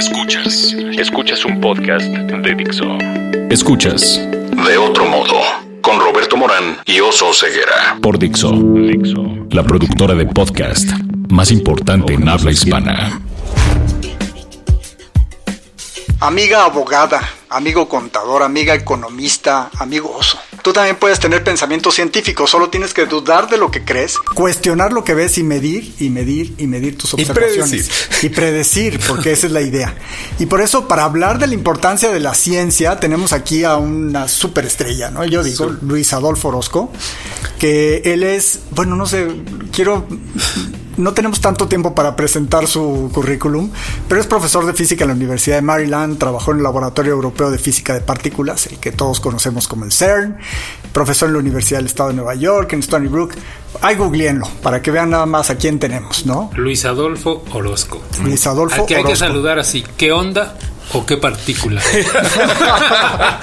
Escuchas. Escuchas un podcast de Dixo. Escuchas. De otro modo. Con Roberto Morán y Oso Ceguera. Por Dixo. Dixo. La productora de podcast más importante en habla hispana. Amiga abogada, amigo contador, amiga economista, amigo oso. Tú también puedes tener pensamiento científico, solo tienes que dudar de lo que crees, cuestionar lo que ves y medir y medir y medir tus observaciones. Y predecir. Y predecir, porque esa es la idea. Y por eso, para hablar de la importancia de la ciencia, tenemos aquí a una superestrella, ¿no? Yo digo, Luis Adolfo Orozco, que él es, bueno, no sé, quiero no tenemos tanto tiempo para presentar su currículum, pero es profesor de física en la Universidad de Maryland, trabajó en el Laboratorio Europeo de Física de Partículas, el que todos conocemos como el CERN, profesor en la Universidad del Estado de Nueva York, en Stony Brook. Ahí googleenlo para que vean nada más a quién tenemos, ¿no? Luis Adolfo Orozco. Luis Adolfo Al que hay que saludar así. ¿Qué onda? ¿O qué partícula?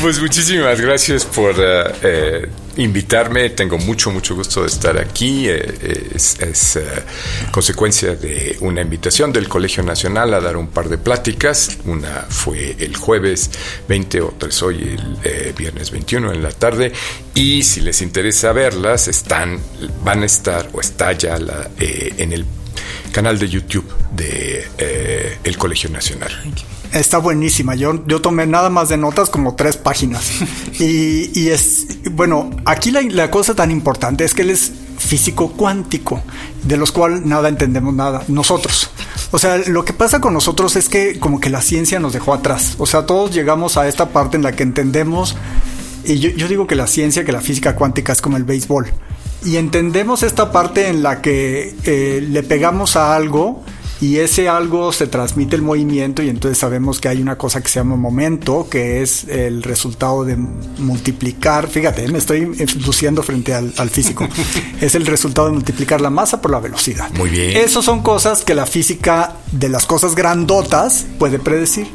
pues muchísimas gracias por eh, invitarme. Tengo mucho, mucho gusto de estar aquí. Eh, es, consecuencia de una invitación del Colegio Nacional a dar un par de pláticas. Una fue el jueves 20, otra es hoy el viernes 21 en la tarde. Y si les interesa verlas, están, van a estar o está ya la, en el canal de YouTube de eh, el Colegio Nacional. Está buenísima. Yo, yo tomé nada más de notas como tres páginas. y, es, bueno, aquí la, cosa tan importante es que él es físico cuántico, de los cuales nada entendemos nada, nosotros. O sea, lo que pasa con nosotros es que como que la ciencia nos dejó atrás. O sea, todos llegamos a esta parte en la que entendemos, y yo, yo digo que la ciencia, que la física cuántica es como el béisbol y entendemos esta parte en la que eh, le pegamos a algo y ese algo se transmite el movimiento y entonces sabemos que hay una cosa que se llama momento, que es el resultado de multiplicar, fíjate, me estoy luciendo frente al, al físico, es el resultado de multiplicar la masa por la velocidad. Muy bien. Esas son cosas que la física de las cosas grandotas puede predecir.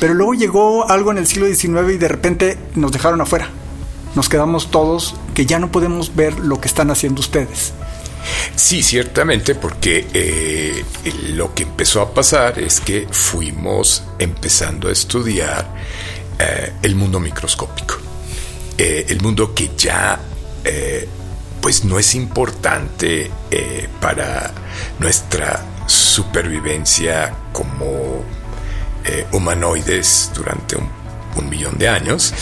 Pero luego llegó algo en el siglo XIX y de repente nos dejaron afuera nos quedamos todos que ya no podemos ver lo que están haciendo ustedes. Sí, ciertamente, porque eh, lo que empezó a pasar es que fuimos empezando a estudiar eh, el mundo microscópico, eh, el mundo que ya pues no es importante para nuestra supervivencia como humanoides durante un millón de años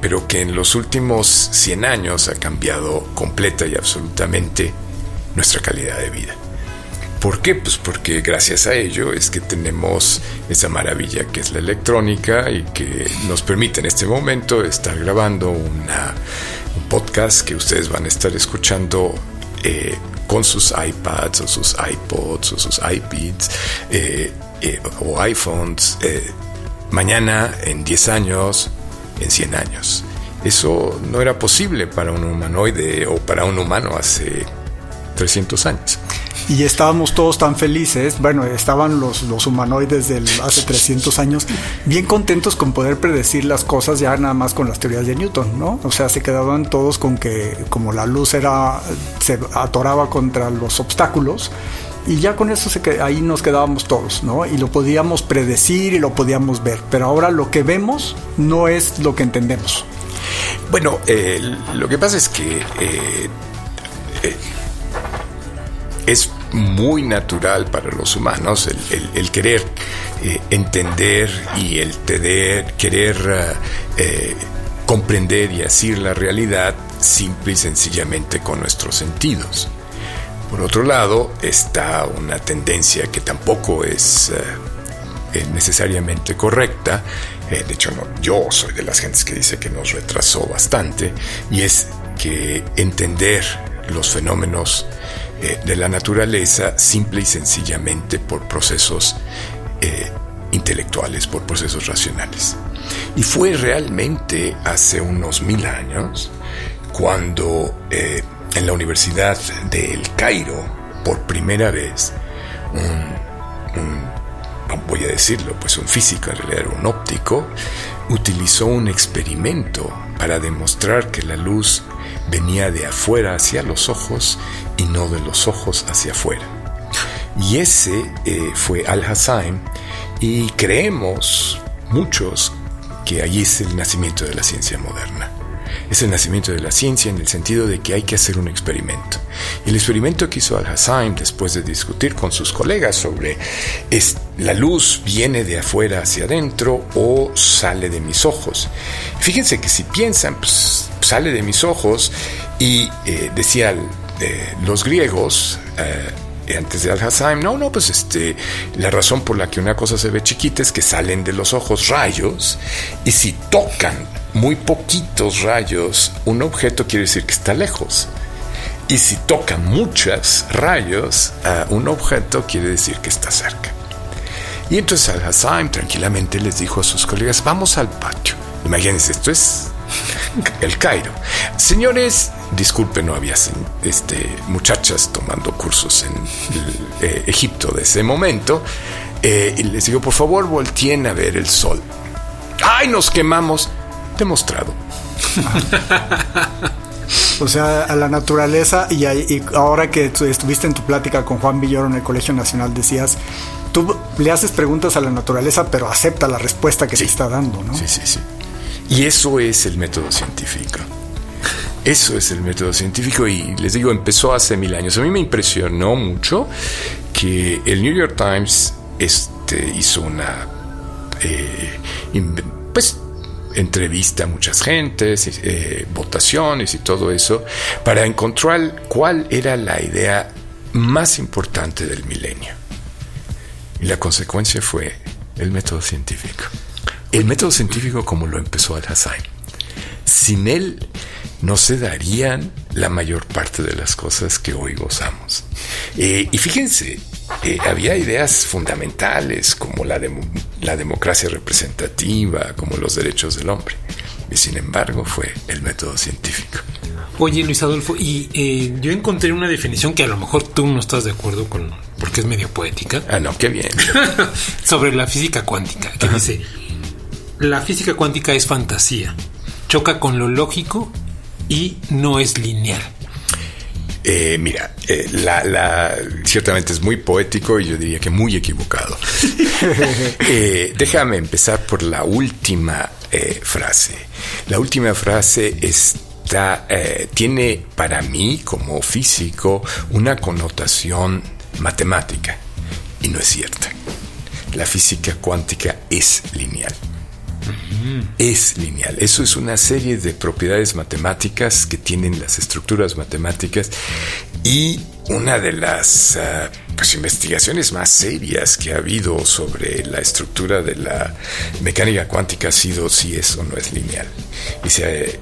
pero que en los últimos 100 años ha cambiado completa y absolutamente nuestra calidad de vida. ¿Por qué? Pues porque gracias a ello es que tenemos esa maravilla que es la electrónica y que nos permite en este momento estar grabando un podcast que ustedes van a estar escuchando eh, con sus iPads o sus iPods o sus iPads eh, o iPhones. mañana, en 10 años, en 100 años. Eso no era posible para un humanoide o para un humano hace 300 años. Y estábamos todos tan felices, bueno, estaban los, los humanoides del hace 300 años bien contentos con poder predecir las cosas ya nada más con las teorías de Newton, ¿no? O sea, se quedaban todos con que como la luz era se atoraba contra los obstáculos, y ya con eso se ahí nos quedábamos todos, ¿no? Y lo podíamos predecir y lo podíamos ver, pero ahora lo que vemos no es lo que entendemos. Bueno, eh, lo que pasa es que eh, eh, es muy natural para los humanos el, querer entender y el tener, querer comprender y asir la realidad simple y sencillamente con nuestros sentidos. Por otro lado, está una tendencia que tampoco es eh, eh, necesariamente correcta, eh, de hecho no, yo soy de las gentes que dice que nos retrasó bastante, y es que entender los fenómenos de la naturaleza simple y sencillamente por procesos intelectuales, por procesos racionales. Y fue realmente hace unos mil años cuando en la Universidad de El Cairo, por primera vez, un, decirlo, pues un físico, en realidad un óptico, utilizó un experimento para demostrar que la luz venía de afuera hacia los ojos y no de los ojos hacia afuera. Y ese eh, fue Al-Hassan y creemos muchos que allí es el nacimiento de la ciencia moderna. Es el nacimiento de la ciencia en el sentido de que hay que hacer un experimento. El experimento que hizo Al-Hassan después de discutir con sus colegas sobre es, la luz viene de afuera hacia adentro o sale de mis ojos. Fíjense que si piensan, pues, sale de mis ojos y eh, decía eh, los griegos, eh, antes de Al-Hassan, no, no, pues este, la razón por la que una cosa se ve chiquita es que salen de los ojos rayos y si tocan muy poquitos rayos un objeto quiere decir que está lejos. Y si tocan muchos rayos a un objeto quiere decir que está cerca. Y entonces Al-Hassan tranquilamente les dijo a sus colegas, vamos al patio. Imagínense, esto es el Cairo. Señores, disculpen, no había este, muchachas tomando cursos en eh, Egipto de ese momento. Eh, y les digo, por favor, volteen a ver el sol. ¡Ay, nos quemamos! Demostrado. o sea, a la naturaleza y, ahora que estuviste en tu plática con Juan Villoro en el Colegio Nacional decías, tú le haces preguntas a la naturaleza, pero acepta la respuesta que te está dando, ¿no? Sí, sí, sí. Y eso es el método científico. Eso es el método científico y les digo, empezó hace mil años. A mí me impresionó mucho que el New York Times este, hizo una, eh, pues, entrevista a muchas gentes, eh, votaciones y todo eso, para encontrar cuál era la idea más importante del milenio. Y la consecuencia fue el método científico. El método científico como lo empezó Al-Hassan. Sin él no se darían la mayor parte de las cosas que hoy gozamos. Eh, y fíjense, eh, había ideas fundamentales como la, la democracia representativa, como los derechos del hombre. Y sin embargo fue el método científico. Oye, Luis Adolfo, y eh, yo encontré una definición que a lo mejor tú no estás de acuerdo con, porque es medio poética. Ah, no, qué bien. sobre la física cuántica, que dice, la física cuántica es fantasía, choca con lo lógico y no es lineal. Eh, mira, eh, la, ciertamente es muy poético y yo diría que muy equivocado. Eh, déjame empezar por la última frase. La última frase está, tiene para mí como físico una connotación matemática y no es cierta. La física cuántica es lineal es lineal. Eso es una serie de propiedades matemáticas que tienen las estructuras matemáticas y una de las ah, pues, investigaciones más serias que ha habido sobre la estructura de la mecánica cuántica ha sido si es o no es lineal.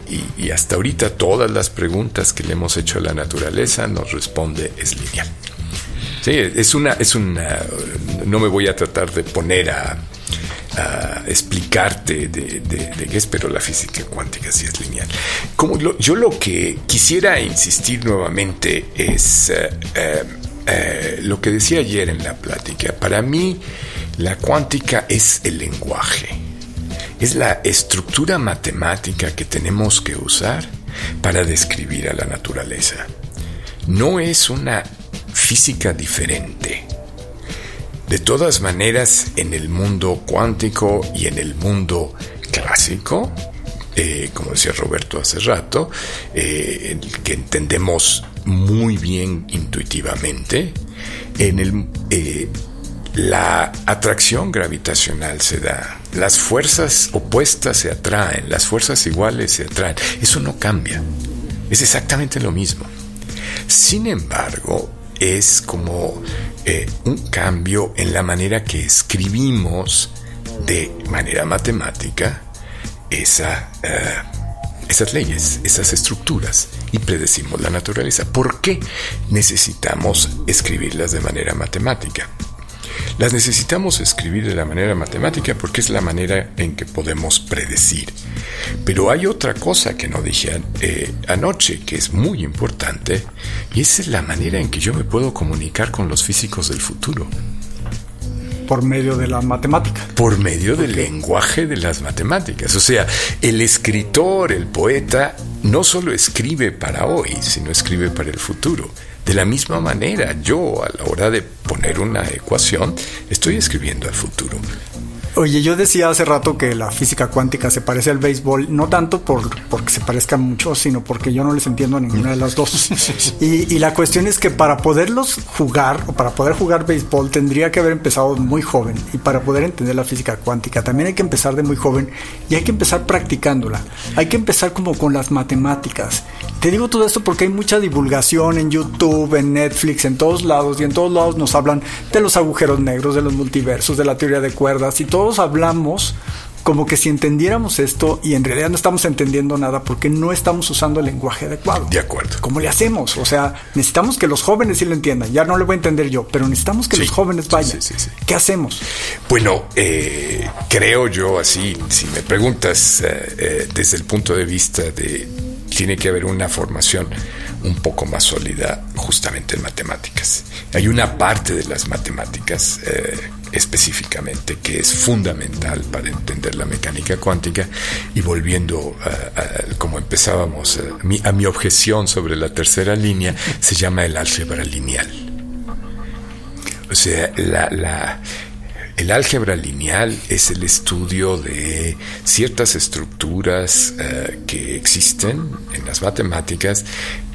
Y, y hasta ahorita todas las preguntas que le hemos hecho a la naturaleza nos responde es lineal. Sí, es una, es una, no me voy a tratar de poner a, a explicarte de, qué es, pero la física cuántica sí es lineal. Como yo lo que quisiera insistir nuevamente es eh, eh, eh, lo que decía ayer en la plática. Para mí, la cuántica es el lenguaje, es la estructura matemática que tenemos que usar para describir a la naturaleza. No es una física diferente de todas maneras, en el mundo cuántico y en el mundo clásico, eh, como decía Roberto hace rato, eh, que entendemos muy bien intuitivamente, en el, eh, la atracción gravitacional se da, las fuerzas opuestas se atraen, las fuerzas iguales se atraen, eso no cambia, es exactamente lo mismo. Sin embargo, es como eh, un cambio en la manera que escribimos de manera matemática eh, esas leyes, esas estructuras y predecimos la naturaleza. ¿Por qué necesitamos escribirlas de manera matemática? Las necesitamos escribir de la manera matemática porque es la manera en que podemos predecir. Pero hay otra cosa que no dije eh, anoche que es muy importante y esa es la manera en que yo me puedo comunicar con los físicos del futuro. Por medio de la matemática. Por medio del lenguaje de las matemáticas. O sea, el escritor, el poeta, no solo escribe para hoy, sino escribe para el futuro De la misma manera, yo a la hora de poner una ecuación, estoy escribiendo el futuro. Oye, yo decía hace rato que la física cuántica se parece al béisbol, no tanto por, porque se parezcan mucho, sino porque yo no les entiendo a ninguna de las dos. y, y, la cuestión es que para poderlos jugar, o para poder jugar béisbol, tendría que haber empezado muy joven. Y para poder entender la física cuántica, también hay que empezar de muy joven y hay que empezar practicándola. Hay que empezar como con las matemáticas. Te digo todo esto porque hay mucha divulgación en YouTube, en Netflix, en todos lados, y en todos lados nos hablan de los agujeros negros, de los multiversos, de la teoría de cuerdas y todo todos hablamos como que si entendiéramos esto y en realidad no estamos entendiendo nada porque no estamos usando el lenguaje adecuado. De acuerdo. ¿Cómo le hacemos? O sea, necesitamos que los jóvenes sí lo entiendan. Ya no lo voy a entender yo, pero necesitamos que los jóvenes vayan. Sí, ¿Qué hacemos? Bueno, eh, creo yo así, si me preguntas eh, eh, desde el punto de vista de tiene que haber una formación un poco más sólida justamente en matemáticas. Hay una parte de las matemáticas específicamente, que es fundamental para entender la mecánica cuántica. Y volviendo a, como empezábamos, mi, a mi objeción sobre la tercera línea, se llama el álgebra lineal. O sea, la, el álgebra lineal es el estudio de ciertas estructuras eh, que existen en las matemáticas,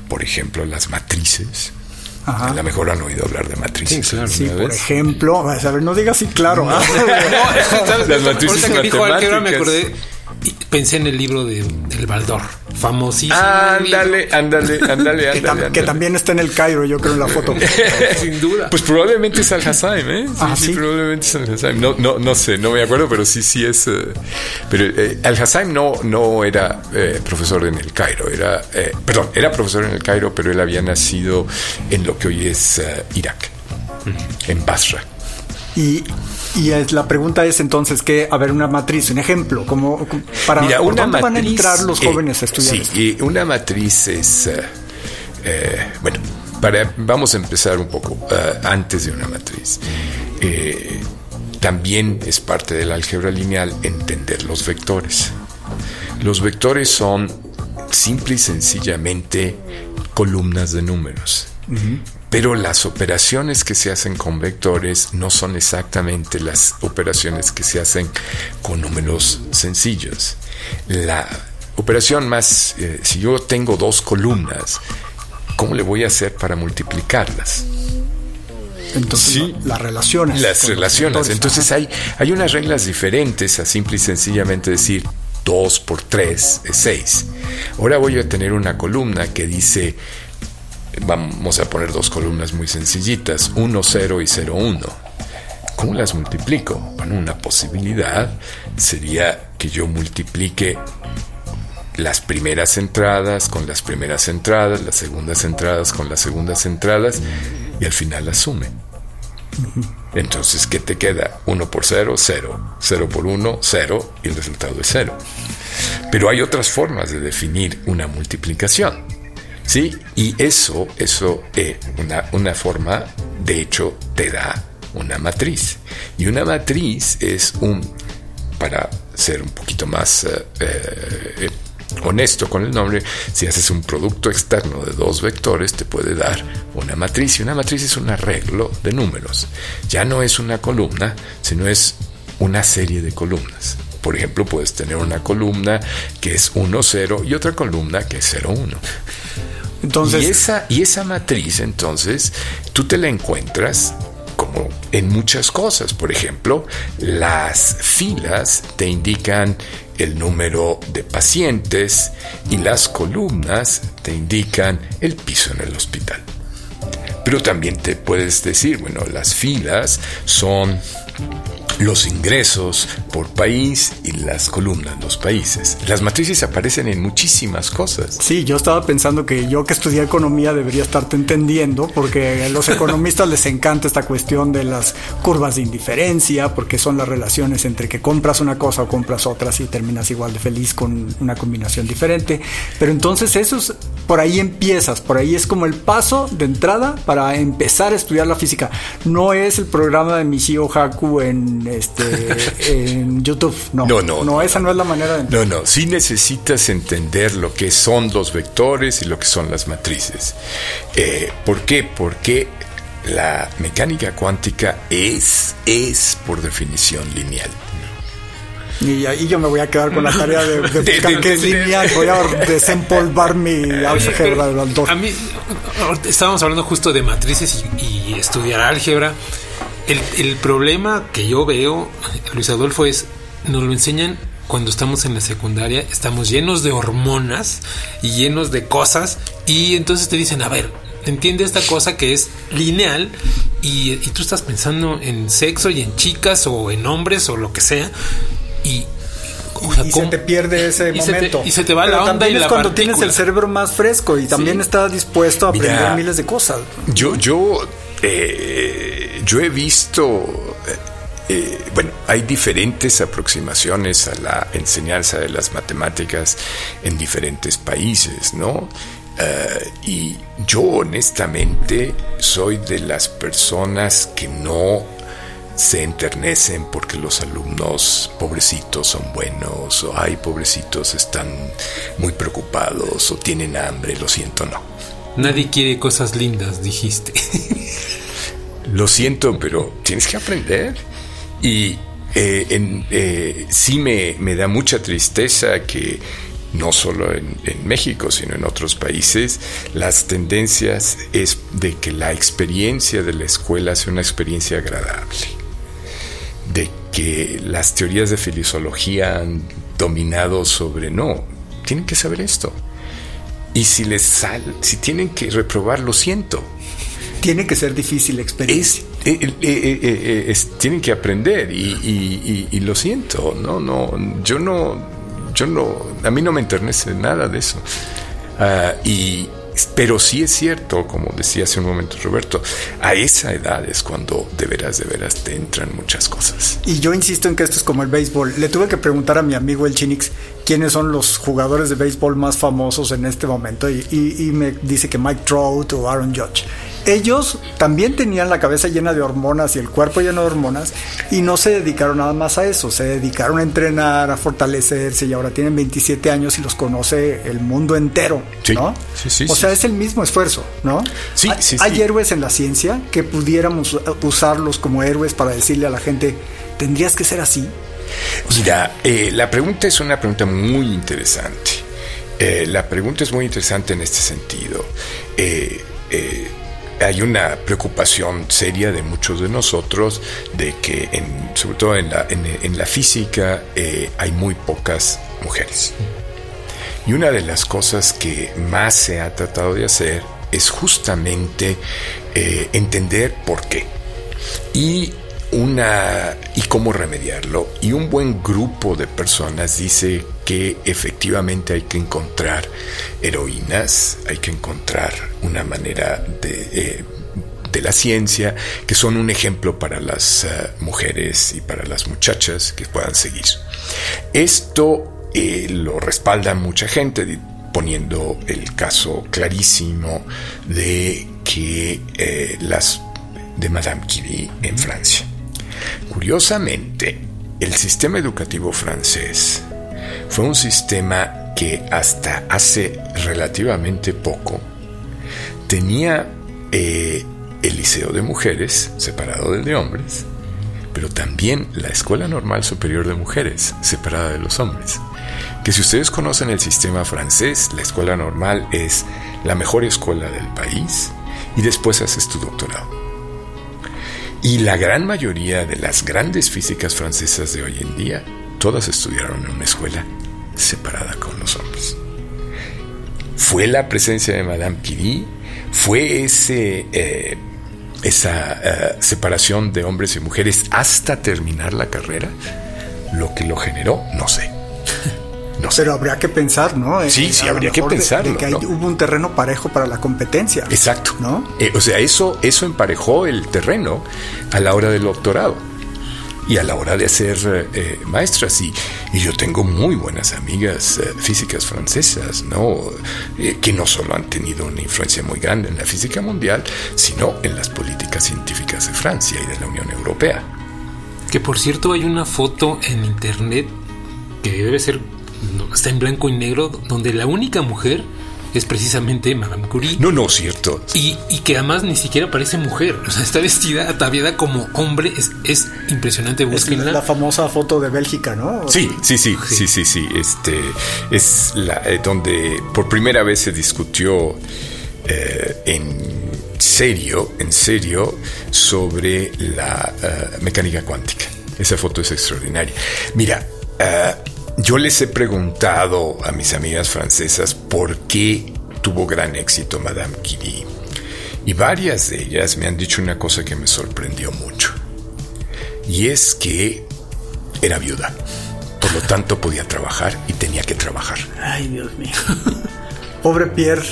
por ejemplo, las matrices, a lo mejor han oído hablar de matrices. Sí, claro, por ejemplo, a ver, no digas así, claro. No, Las matrices matemáticas. me acordé pensé en el libro de El Baldor, famosísimo. Ándale, ándale, ándale, ándale. Que, también está en el Cairo, yo creo, en la foto. Sin duda. Pues probablemente es Al-Hassaim, ¿eh? Sí, ah, sí, probablemente es Al-Hassaim. No, no, no sé, no me acuerdo, pero sí, sí es. Eh, pero eh, Al-Hassaim no, no era eh, profesor en el Cairo, era. perdón, era profesor en el Cairo, pero él había nacido en lo que hoy es Irak, en Basra. Y, y la pregunta es entonces que, a ver, una matriz, un ejemplo, como para Mira, una matriz, van a entrar los eh, jóvenes a estudiar. Sí, y una matriz es, eh, eh, bueno, para, vamos a empezar un poco antes de una matriz. también es parte del álgebra lineal entender los vectores. Los vectores son simple y sencillamente columnas de números. Pero las operaciones que se hacen con vectores no son exactamente las operaciones que se hacen con números sencillos. La operación más, eh, si yo tengo dos columnas, ¿cómo le voy a hacer para multiplicarlas? Entonces, sí, las relaciones. Las relaciones. Entonces hay, hay unas reglas diferentes a simple y sencillamente decir 2 por 3 es 6. Ahora voy a tener una columna que dice vamos a poner dos columnas muy sencillitas, 1, 0 y 0, 1. ¿Cómo las multiplico? Bueno, una posibilidad sería que yo multiplique las primeras entradas con las primeras entradas, las segundas entradas con las segundas entradas y al final las sume. Entonces, ¿qué te queda? 1 por 0, 0. 0 por 1, 0 y el resultado es 0. Pero hay otras formas de definir una multiplicación. ¿Sí? Y eso, eso, eh, una, una forma, de hecho, te da una matriz. Y una matriz es un, para ser un poquito más eh, eh, honesto con el nombre, si haces un producto externo de dos vectores, te puede dar una matriz. Y una matriz es un arreglo de números. Ya no es una columna, sino es una serie de columnas. Por ejemplo, puedes tener una columna que es 1, 0 y otra columna que es 0, 1 y, esa, y esa matriz, entonces, tú te la encuentras como en muchas cosas. Por ejemplo, las filas te indican el número de pacientes y las columnas te indican el piso en el hospital. Pero también te puedes decir, bueno, las filas son los ingresos por país y las columnas, los países. Las matrices aparecen en muchísimas cosas. Sí, yo estaba pensando que yo que estudié economía debería estarte entendiendo, porque a los economistas les encanta esta cuestión de las curvas de indiferencia, porque son las relaciones entre que compras una cosa o compras otra y terminas igual de feliz con una combinación diferente. Pero entonces esos por ahí empiezas, por ahí es como el paso de entrada para empezar a estudiar la física. No es el programa de Michio Haku en, este, en YouTube, no. No, no. No, esa no es la manera de No, no, sí necesitas entender lo que son los vectores y lo que son las matrices. Eh, ¿Por qué? Porque la mecánica cuántica es, es por definición lineal. Y ahí yo me voy a quedar con la tarea de, buscar qué es lineal. Voy a desempolvar mi álgebra del A mí, estábamos hablando justo de matrices y, estudiar álgebra. El, el, problema que yo veo, Luis Adolfo, es nos lo enseñan cuando estamos en la secundaria, estamos llenos de hormonas y llenos de cosas y entonces te dicen, a ver, entiende esta cosa que es lineal y, tú estás pensando en sexo y en chicas o en hombres o lo que sea y y se te pierde ese momento. y se te va la onda también y es cuando tienes el cerebro más fresco y también estás dispuesto a aprender miles de cosas. Yo, yo, eh, yo he visto, eh, bueno, hay diferentes aproximaciones a la enseñanza de las matemáticas en diferentes países, ¿no? Eh, y yo honestamente soy de las personas que no se enternecen porque los alumnos pobrecitos son buenos o ay pobrecitos están muy preocupados o tienen hambre, lo siento, no. Nadie quiere cosas lindas, dijiste. lo siento, pero tienes que aprender. Y eh, eh, sí me, me da mucha tristeza que no solo en, México, sino en otros países, las tendencias es de que la experiencia de la escuela sea una experiencia agradable, de que las teorías de filosofía han dominado sobre no, tienen que saber esto. Y si les sal, si tienen que reprobar, lo siento. Tiene que ser difícil la experiencia. Eh, eh, eh, tienen que aprender y, y, lo siento, no, no, yo no, yo no, a mí no me enternece nada de eso. Ah, y, pero sí es cierto, como decía hace un momento Roberto, a esa edad es cuando de veras, de veras te entran muchas cosas. Y yo insisto en que esto es como el béisbol. Le tuve que preguntar a mi amigo el Chinix quiénes son los jugadores de béisbol más famosos en este momento y, y me dice que Mike Trout o Aaron Judge ellos también tenían la cabeza llena de hormonas y el cuerpo lleno de hormonas y no se dedicaron nada más a eso, se dedicaron a entrenar, a fortalecerse y ahora tienen 27 años y los conoce el mundo entero, ¿no? Sí, sí, o sea, es el mismo esfuerzo, ¿no? Sí, sí, Hay héroes en la ciencia que pudiéramos usarlos como héroes para decirle a la gente, tendrías que ser así. Mira, eh, la pregunta es una pregunta muy interesante. Eh, la pregunta es muy interesante en este sentido. Eh, hay una preocupación seria de muchos de nosotros de que, sobre todo en la, en, la física, eh, hay muy pocas mujeres. Y una de las cosas que más se ha tratado de hacer es justamente eh, entender por qué. Y una y cómo remediarlo. Y un buen grupo de personas dice que efectivamente hay que encontrar heroínas, hay que encontrar una manera de, eh, de la ciencia que son un ejemplo para las eh, mujeres y para las muchachas que puedan seguir. Esto eh, lo respalda mucha gente poniendo el caso clarísimo de que las de Madame Curie en Francia. Curiosamente, el sistema educativo francés fue un sistema que hasta hace relativamente poco tenía eh, el liceo de mujeres separado del de hombres, pero también la Escuela Normal Superior de Mujeres separada de los hombres. Que si ustedes conocen el sistema francés, la escuela normal es la mejor escuela del país y después haces tu doctorado. Y la gran mayoría de las grandes físicas francesas de hoy en día, todas estudiaron en una escuela separada con los hombres. Fue la presencia de Madame Curie, fue ese, eh, esa eh, separación de hombres y mujeres hasta terminar la carrera lo que lo generó, no sé. Pero habría que pensar, ¿no? Sí, sí, habría que pensar. que hubo un terreno parejo para la competencia. Exacto. ¿No? Eh, o sea, eso, eso emparejó el terreno a la hora del doctorado y a la hora de hacer eh, maestras. Y, Y yo tengo muy buenas amigas eh, físicas francesas, ¿no? Eh, que no solo han tenido una influencia muy grande en la física mundial, sino en las políticas científicas de Francia y de la Unión Europea. Que por cierto hay una foto en internet que debe ser, está en blanco y negro, donde la única mujer es precisamente Madame Curie. No, no, cierto. Y, que además ni siquiera parece mujer. O sea, está vestida, ataviada como hombre. Es, es impresionante. Búsquenla. Es la famosa foto de Bélgica, ¿no? Sí, sí, sí, sí, sí, sí. Este es la eh, donde por primera vez se discutió eh, en serio, en serio, sobre la eh, mecánica cuántica. Esa foto es extraordinaria. Mira, yo les he preguntado a mis amigas francesas por qué tuvo gran éxito Madame Curie. Y varias de ellas me han dicho una cosa que me sorprendió mucho. Y es que era viuda. Por lo tanto podía trabajar y tenía que trabajar. Ay, Dios mío. Pobre Pierre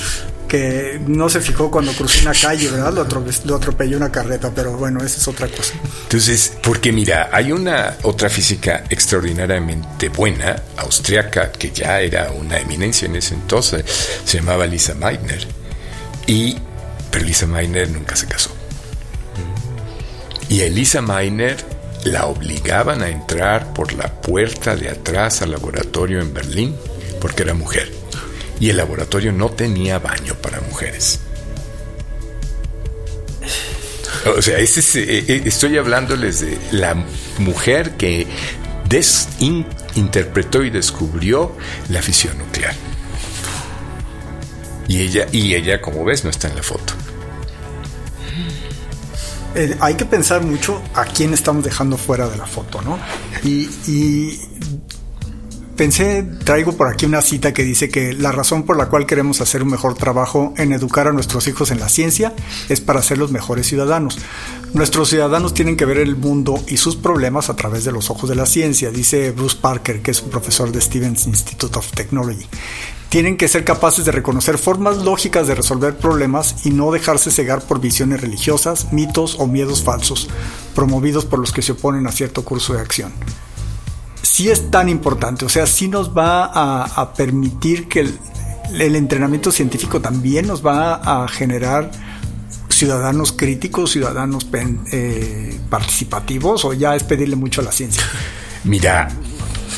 que no se fijó cuando cruzó una calle, ¿verdad? Lo, atropelló una carreta, pero bueno, esa es otra cosa. Entonces, porque mira, hay una otra física extraordinariamente buena, austriaca, que ya era una eminencia en ese entonces, se llamaba Lisa Meitner. Y, pero Lisa Meitner nunca se casó. Y Elisa Meitner la obligaban a entrar por la puerta de atrás al laboratorio en Berlín porque era mujer y el laboratorio no tenía baño para mujeres. O sea, eh, eh, estoy hablándoles de la mujer que interpretó y descubrió la fisión nuclear. Y ella, y ella, como ves, no está en la foto. Eh, hay que pensar mucho a quién estamos dejando fuera de la foto, ¿no? Y, y Pensé, traigo por aquí una cita que dice que la razón por la cual queremos hacer un mejor trabajo en educar a nuestros hijos en la ciencia es para ser los mejores ciudadanos. Nuestros ciudadanos tienen que ver el mundo y sus problemas a través de los ojos de la ciencia, dice Bruce Parker, que es un profesor de Stevens Institute of Technology. Tienen que ser capaces de reconocer formas lógicas de resolver problemas y no dejarse cegar por visiones religiosas, mitos o miedos falsos, promovidos por los que se oponen a cierto curso de acción sí es tan importante, o sea, sí nos va a, permitir que el, entrenamiento científico también nos va a generar ciudadanos críticos, ciudadanos eh, participativos, o ya es pedirle mucho a la ciencia. Mira,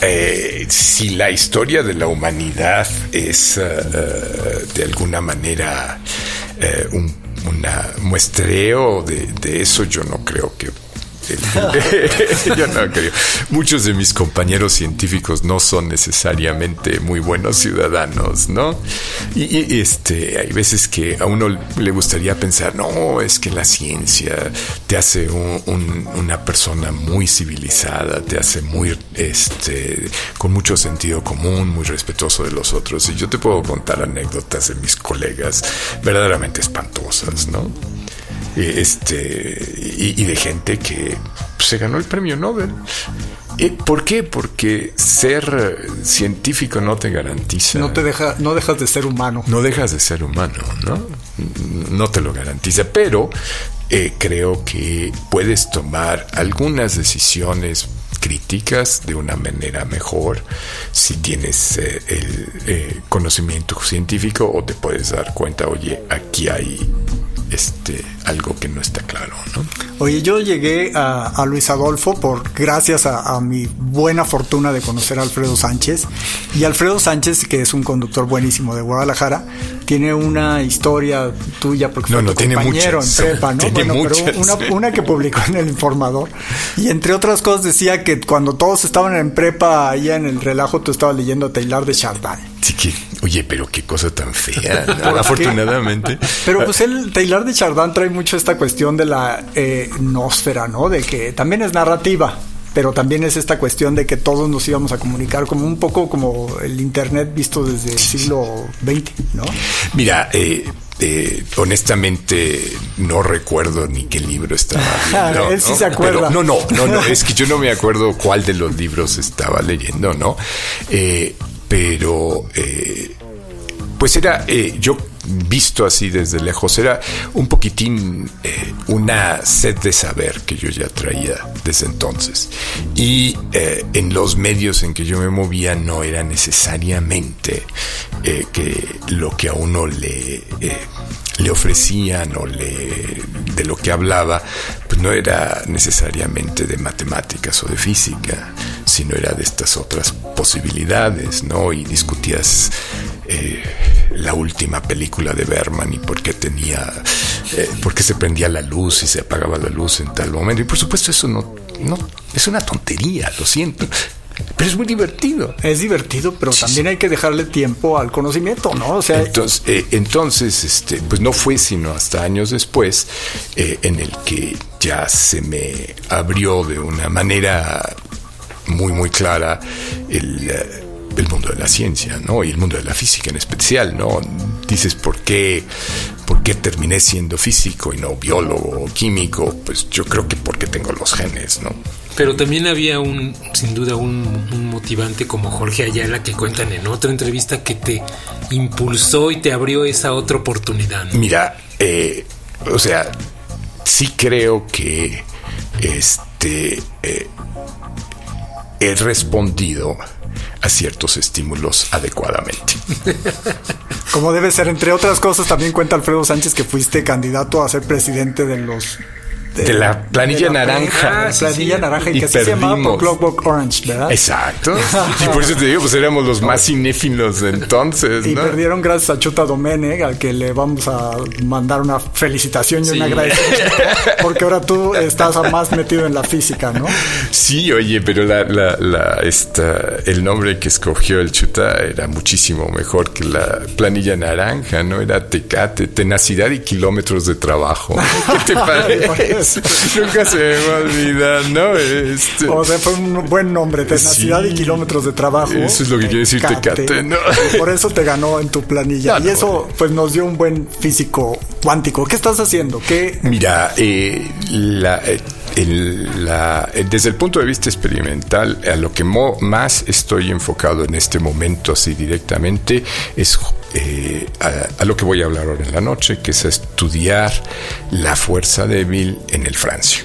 eh, si la historia de la humanidad es eh, de alguna manera un muestreo de, de, eso, yo no creo que Yo no creo. Muchos de mis compañeros científicos no son necesariamente muy buenos ciudadanos, ¿no? Y, este, hay veces que a uno le gustaría pensar, no, es que la ciencia te hace una persona muy civilizada, te hace muy, este, con mucho sentido común, muy respetuoso de los otros. Y yo te puedo contar anécdotas de mis colegas verdaderamente espantosas, ¿no? Este, y, de gente que se ganó el premio Nobel. ¿Por qué? Porque ser científico no te garantiza. No te deja, no dejas de ser humano. No dejas de ser humano, ¿no? No te lo garantiza. Pero eh, creo que puedes tomar algunas decisiones críticas de una manera mejor si tienes eh, el eh, conocimiento científico o te puedes dar cuenta, oye, aquí hay este, algo que no está claro, ¿no? Oye, yo llegué a, Luis Adolfo por gracias a, mi buena fortuna de conocer a Alfredo Sánchez. Y Alfredo Sánchez, que es un conductor buenísimo de Guadalajara, tiene una historia tuya porque no, no, tiene compañero en prepa, ¿no? Tiene una, una, que publicó en El Informador. Y entre otras cosas decía que cuando todos estaban en prepa, allá en el relajo, tú estabas leyendo Taylor de Chardin. Oye, pero qué cosa tan fea, afortunadamente. Pero pues el Taylor de Chardin trae mucho esta cuestión de la eh, nósfera, ¿no? De que también es narrativa, pero también es esta cuestión de que todos nos íbamos a comunicar como un poco como el Internet visto desde el siglo XX, ¿no? Mira, eh, eh, honestamente no recuerdo ni qué libro estaba leyendo. Él sí se acuerda. no, no, no, no, es que yo no me acuerdo cuál de los libros estaba leyendo, ¿no? Eh, pero, eh, pues era, yo visto así desde lejos, era un poquitín eh, una sed de saber que yo ya traía desde entonces. Y eh, en los medios en que yo me movía no era necesariamente que lo que a uno le le ofrecían o le, de lo que hablaba, pues no era necesariamente de matemáticas o de física, sino era de estas otras posibilidades, ¿no? Y discutías eh, la última película de Berman y por qué tenía, eh, por qué se prendía la luz y se apagaba la luz en tal momento. Y por supuesto eso no, no, es una tontería, lo siento. Pero es muy divertido. Es divertido, pero también hay que dejarle tiempo al conocimiento, ¿no? O sea, entonces, eh, entonces este, pues no fue sino hasta años después eh, en el que ya se me abrió de una manera muy, muy clara el, el mundo de la ciencia, ¿no? Y el mundo de la física en especial, ¿no? Dices, ¿por qué, ¿por qué terminé siendo físico y no biólogo o químico? Pues yo creo que porque tengo los genes, ¿no? Pero también había un, sin duda, un, motivante como Jorge Ayala que cuentan en otra entrevista que te impulsó y te abrió esa otra oportunidad. Mira, eh, o sea, sí creo que este eh, he respondido a ciertos estímulos adecuadamente. Como debe ser, entre otras cosas, también cuenta Alfredo Sánchez que fuiste candidato a ser presidente de los de, la planilla naranja. Ah, planilla naranja y, que se llamaba Clockwork Orange, ¿verdad? Exacto. y por eso te digo, pues éramos los más cinéfilos de entonces. Y perdieron gracias a Chuta Domenech, al que le vamos a mandar una felicitación y un agradecimiento. Porque ahora tú estás más metido en la física, ¿no? Sí, oye, pero la, la, la, esta, el nombre que escogió el Chuta era muchísimo mejor que la planilla naranja, ¿no? Era tecate, tenacidad y kilómetros de trabajo. ¿Qué te parece? Nunca se me va a olvidar, ¿no? Este... O sea, fue un buen nombre, tenacidad y kilómetros de trabajo. Eso es lo que quiere decir Tecate, ¿no? Por eso te ganó en tu planilla. y eso, pues, nos dio un buen físico cuántico. ¿Qué estás haciendo? ¿Qué? Mira, eh, la, eh, eh, desde el punto de vista experimental, a lo que más estoy enfocado en este momento, así directamente, es eh, a, lo que voy a hablar ahora en la noche, que es estudiar la fuerza débil en el Francio.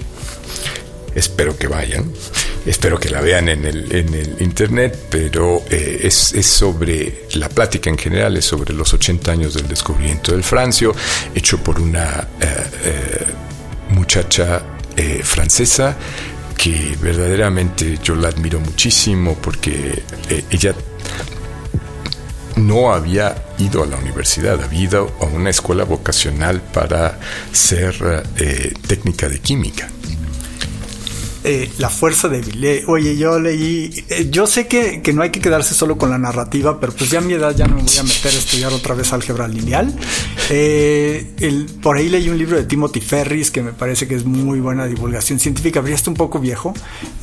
Espero que vayan, espero que la vean en el, en el internet, pero eh, es, sobre la plática en general, es sobre los 80 años del descubrimiento del Francio, hecho por una muchacha eh, francesa que verdaderamente yo la admiro muchísimo porque eh, ella no había ido a la universidad, había ido a una escuela vocacional para ser eh, técnica de química. La fuerza débil. Eh, oye, yo leí, yo sé que, que, no hay que quedarse solo con la narrativa, pero pues ya a mi edad ya no me voy a meter a estudiar otra vez álgebra lineal. El, por ahí leí un libro de Timothy Ferris que me parece que es muy buena divulgación científica, pero ya está un poco viejo,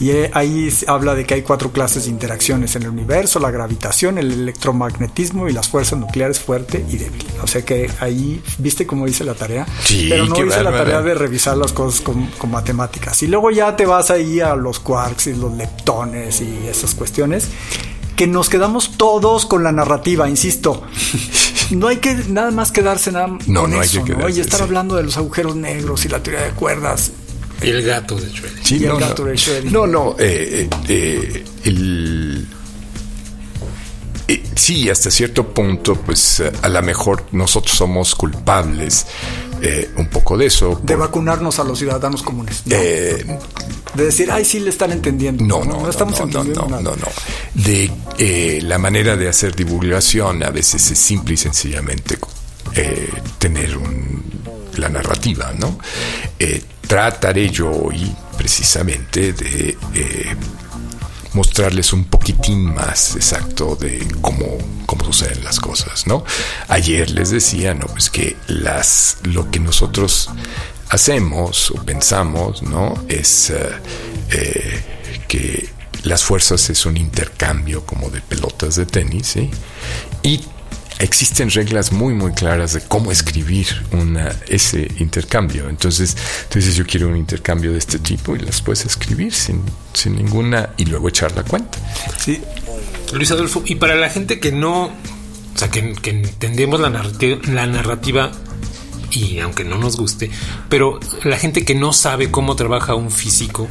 y ahí habla de que hay cuatro clases de interacciones en el universo, la gravitación, el electromagnetismo y las fuerzas nucleares fuerte y débil. O sea que ahí, ¿viste cómo hice la tarea? Sí, pero no hice la tarea de revisar las cosas con, con matemáticas. Y luego ya te vas ahí a los quarks y los leptones y esas cuestiones, que nos quedamos todos con la narrativa, insisto. No hay que nada más quedarse nada no, con no eso, hay que ¿no? Y estar hablando de los agujeros negros y la teoría de cuerdas. Y el gato de Schrödinger. Sí, y no, el gato no. de Schrödinger. No, no, eh, eh, el... Eh, sí, hasta cierto punto, pues a lo mejor nosotros somos culpables eh, un poco de eso. De vacunarnos a los ciudadanos comunes. ¿no? Eh, de decir, ay, sí le están entendiendo. no, no, no, estamos no, no, entendiendo no, nada. no, no. De eh, la manera de hacer divulgación a veces es simple y sencillamente eh, tener un- la narrativa, ¿no? Eh, trataré yo hoy precisamente de eh, mostrarles un poquitín más exacto de cómo, cómo suceden las cosas, ¿no? Ayer les decía, ¿no? Pues que las, lo que nosotros hacemos o pensamos, ¿no? Es eh, eh, que las fuerzas es un intercambio como de pelotas de tenis, ¿sí? Y existen reglas muy muy claras de cómo escribir ese intercambio. Entonces, entonces yo quiero un intercambio de este tipo y las puedes escribir sin, sin ninguna y luego echar la cuenta. Sí. Luis Adolfo, y para la gente que no O sea, que, entendemos la narrativa, la narrativa y aunque no nos guste, pero la gente que no sabe cómo trabaja un físico,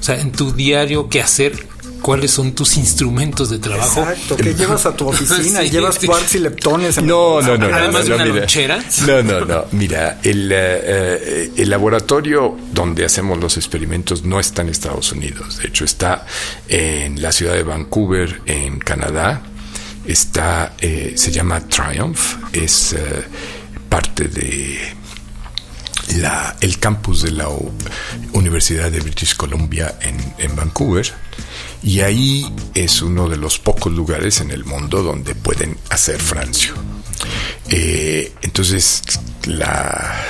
o sea, en tu diario, qué hacer, cuáles son tus instrumentos de trabajo. Exacto, que llevas a tu oficina, llevas quarks y leptones. no, no, no, Además no, de una lonchera. No, no, no. Mira, el, eh, el laboratorio donde hacemos los experimentos no está en Estados Unidos. De hecho, está en la ciudad de Vancouver, en Canadá. Está, eh, se llama Triumph. Es eh, parte de la, el campus de la Universidad de British Columbia en, en Vancouver y ahí es uno de los pocos lugares en el mundo donde pueden hacer francio. Eh, entonces, la,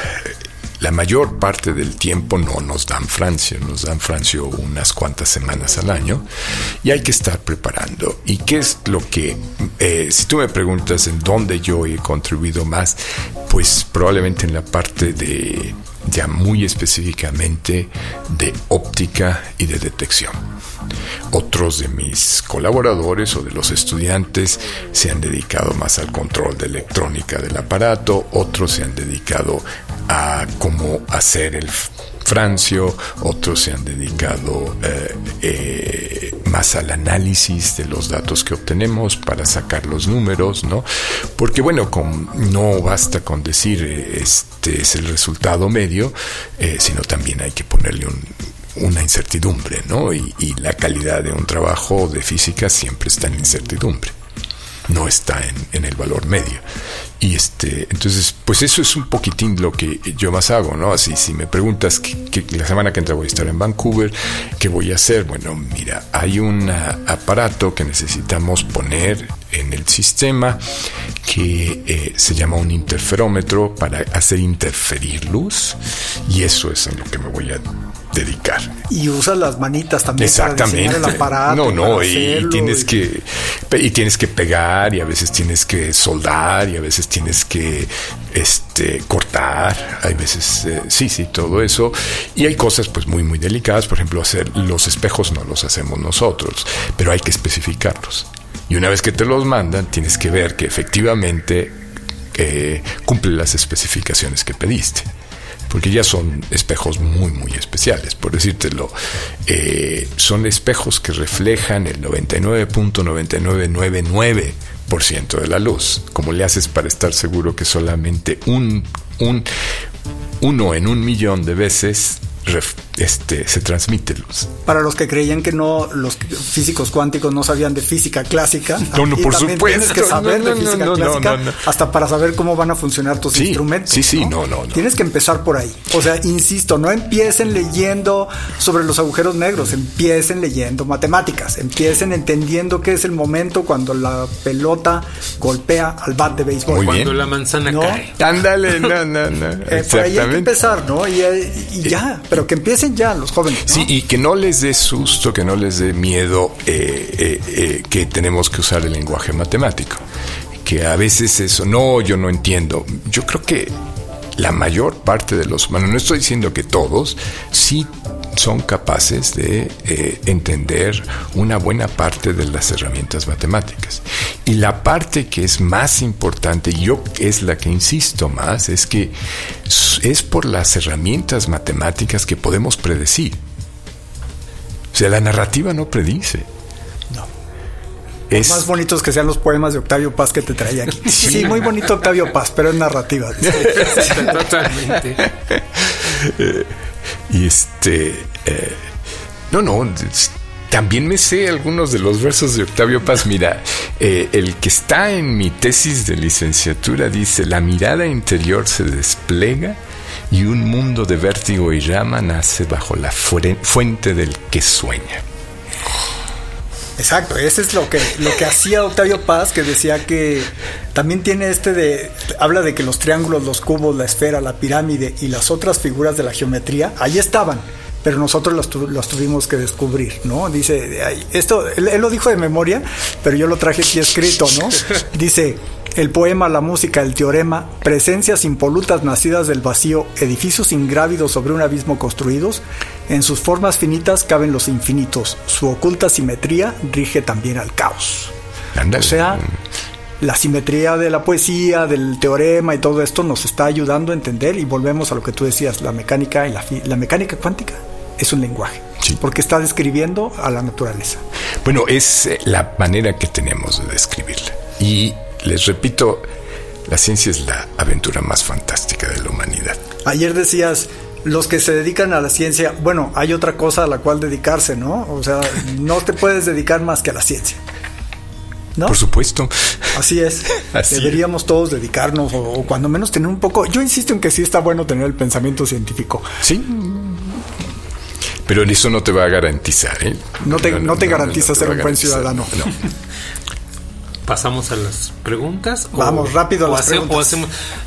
la mayor parte del tiempo no nos dan francio, nos dan francio unas cuantas semanas al año y hay que estar preparando. ¿Y qué es lo que, eh, si tú me preguntas en dónde yo he contribuido más, pues probablemente en la parte de, ya muy específicamente, de óptica y de detección. Otros de mis colaboradores o de los estudiantes se han dedicado más al control de electrónica del aparato, otros se han dedicado a cómo hacer el francio, otros se han dedicado eh, eh, más al análisis de los datos que obtenemos para sacar los números, ¿no? Porque bueno, no basta con decir eh, este es el resultado medio, sino también hay que ponerle un, una incertidumbre, ¿no? Y, la calidad de un trabajo de física siempre está en incertidumbre, no está en, el valor medio. Y este, entonces, pues eso es un poquitín lo que yo más hago, ¿no? Así, si me preguntas que, la semana que entra voy a estar en Vancouver, ¿qué voy a hacer? Bueno, mira, hay un aparato que necesitamos poner en el sistema que eh, se llama un interferómetro para hacer interferir luz y eso es en lo que me voy a dedicar. Y usas las manitas también Exactamente. para el aparato. No, no, y, tienes que y tienes que pegar y a veces tienes que soldar y a veces tienes que este cortar, hay veces eh, sí, sí, todo eso y hay cosas pues muy muy delicadas, por ejemplo, hacer los espejos no los hacemos nosotros, pero hay que especificarlos. Y una vez que te los mandan, tienes que ver que efectivamente eh, cumple las especificaciones que pediste porque ya son espejos muy, muy especiales, por decírtelo. Eh, son espejos que reflejan el 99.9999% de la luz. ¿Cómo le haces para estar seguro que solamente un, un, uno en un millón de veces este, se transmite luz. Para los que creían que no, los físicos cuánticos no sabían de física clásica, no, no por supuesto. Tienes que saber de física clásica hasta para saber cómo van a funcionar tus instrumentos. Sí, sí, no, no, Tienes que empezar por ahí. O sea, insisto, no empiecen leyendo sobre los agujeros negros, empiecen leyendo matemáticas, empiecen entendiendo qué es el momento cuando la pelota golpea al bat de béisbol. cuando la manzana cae. Ándale, no, no, no. Eh, por ahí hay que empezar, ¿no? Y, y ya, pero que empiecen ya los jóvenes. Sí, y que no les dé susto, que no les dé miedo eh, eh, eh, que tenemos que usar el lenguaje matemático. Que a veces eso, no, yo no entiendo. Yo creo que la mayor parte de los humanos, no estoy diciendo que todos, sí son capaces de eh, entender una buena parte de las herramientas matemáticas. Y la parte que es más importante, y yo es la que insisto más, es que es por las herramientas matemáticas que podemos predecir. O sea, la narrativa no predice. No. Es más bonitos que sean los poemas de Octavio Paz que te traía aquí. Sí, muy bonito Octavio Paz, pero es narrativa. Totalmente. Y este. Eh, no, no. También me sé algunos de los versos de Octavio Paz. Mira, eh, el que está en mi tesis de licenciatura dice: La mirada interior se despliega y un mundo de vértigo y llama nace bajo la fuente del que sueña. Exacto, ese es lo que, lo que hacía Octavio Paz, que decía que también tiene este de, habla de que los triángulos, los cubos, la esfera, la pirámide y las otras figuras de la geometría, ahí estaban, pero nosotros los, tuvimos que descubrir, ¿no? Dice, esto, él, lo dijo de memoria, pero yo lo traje aquí escrito, ¿no? Dice, el poema, la música, el teorema, presencias impolutas nacidas del vacío, edificios ingrávidos sobre un abismo construidos, en sus formas finitas caben los infinitos, su oculta simetría rige también al caos. O sea, la simetría de la poesía, del teorema y todo esto nos está ayudando a entender y volvemos a lo que tú decías, la mecánica y la, la mecánica cuántica es un lenguaje. Porque está describiendo a la naturaleza. Bueno, es eh, la manera que tenemos de describirla. Y les repito, la ciencia es la aventura más fantástica de la humanidad. Ayer decías, los que se dedican a la ciencia, bueno, hay otra cosa a la cual dedicarse, ¿no? O sea, no te puedes dedicar más que a la ciencia. ¿No? Por supuesto. Así es. Deberíamos todos dedicarnos o, cuando menos tener un poco. Yo insisto en que sí está bueno tener el pensamiento científico. Sí. Pero eso no te va a garantizar, ¿eh? No te, no, te garantiza ser un buen ciudadano. No. pasamos a las preguntas. Vamos rápido a las preguntas.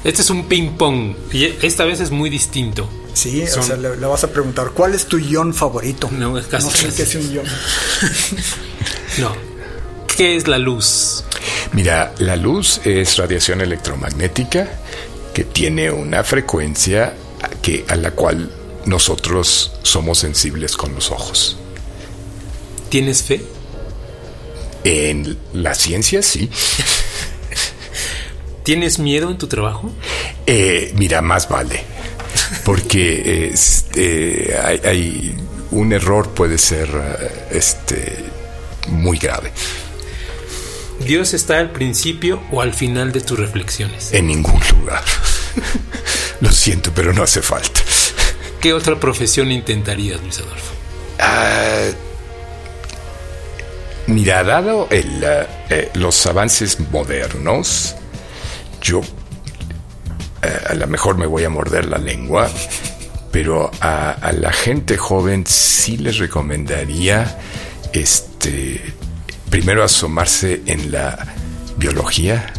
este es un ping pong y esta vez es muy distinto. Sí, o sea, le, vas a preguntar, ¿cuál es tu ion favorito? No, es casi. No sé qué es un ion. no. ¿Qué es la luz? Mira, la luz es radiación electromagnética que tiene una frecuencia que, a la cual nosotros somos sensibles con los ojos. ¿Tienes fe? En la ciencia, sí. ¿Tienes miedo en tu trabajo? Eh, mira, más vale. Porque este, hay, un error puede ser este, muy grave. ¿Dios está al principio o al final de tus reflexiones? En ningún lugar. Lo siento, pero no hace falta. ¿Qué otra profesión intentarías, Luis Adolfo? Ah, mira, dado el, eh, eh, los avances modernos, yo eh, a lo mejor me voy a morder la lengua, pero a, la gente joven sí les recomendaría este primero asomarse en la biología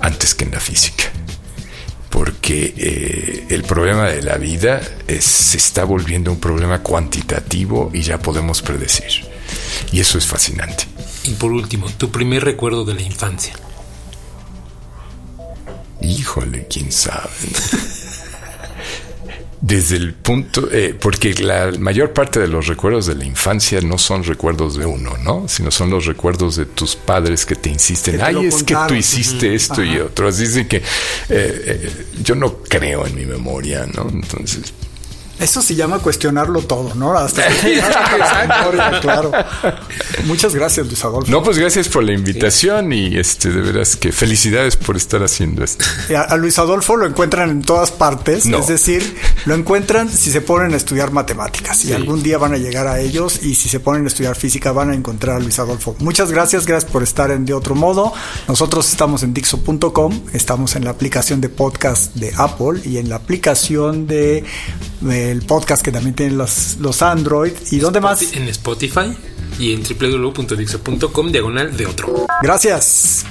antes que en la física porque el problema de la vida se está volviendo un problema cuantitativo y ya podemos predecir. Y eso es fascinante. Y por último, tu primer recuerdo de la infancia. Híjole, quién sabe. Desde el punto, eh, porque la mayor parte de los recuerdos de la infancia no son recuerdos de uno, ¿no? Sino son los recuerdos de tus padres que te insisten, ay, es que tú hiciste esto y otro. Así dicen que eh, eh, yo no creo en mi memoria, ¿no? Entonces, eso se llama cuestionarlo todo, ¿no? Hasta claro. Muchas gracias, Luis Adolfo. No, pues gracias por la invitación y este de veras que felicidades por estar haciendo esto. A, Luis Adolfo lo encuentran en todas partes, es decir, lo encuentran si se ponen a estudiar matemáticas y algún día van a llegar a ellos y si se ponen a estudiar física van a encontrar a Luis Adolfo. Muchas gracias, gracias por estar en De Otro Modo. Nosotros estamos en Dixo.com, estamos en la aplicación de podcast de Apple y en la aplicación de el podcast que también tienen los, los Android. ¿Y dónde más? En Spotify y en www.dixo.com diagonal de otro. Gracias.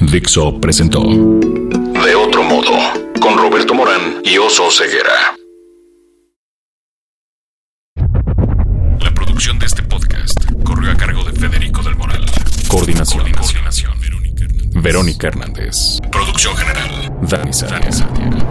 Dixo presentó De otro modo con Roberto Morán y Oso Ceguera. La producción de este podcast corrió a cargo de Federico del Moral. Coordinación. Verónica Hernández. Verónica Hernández. Producción general. Dani Dani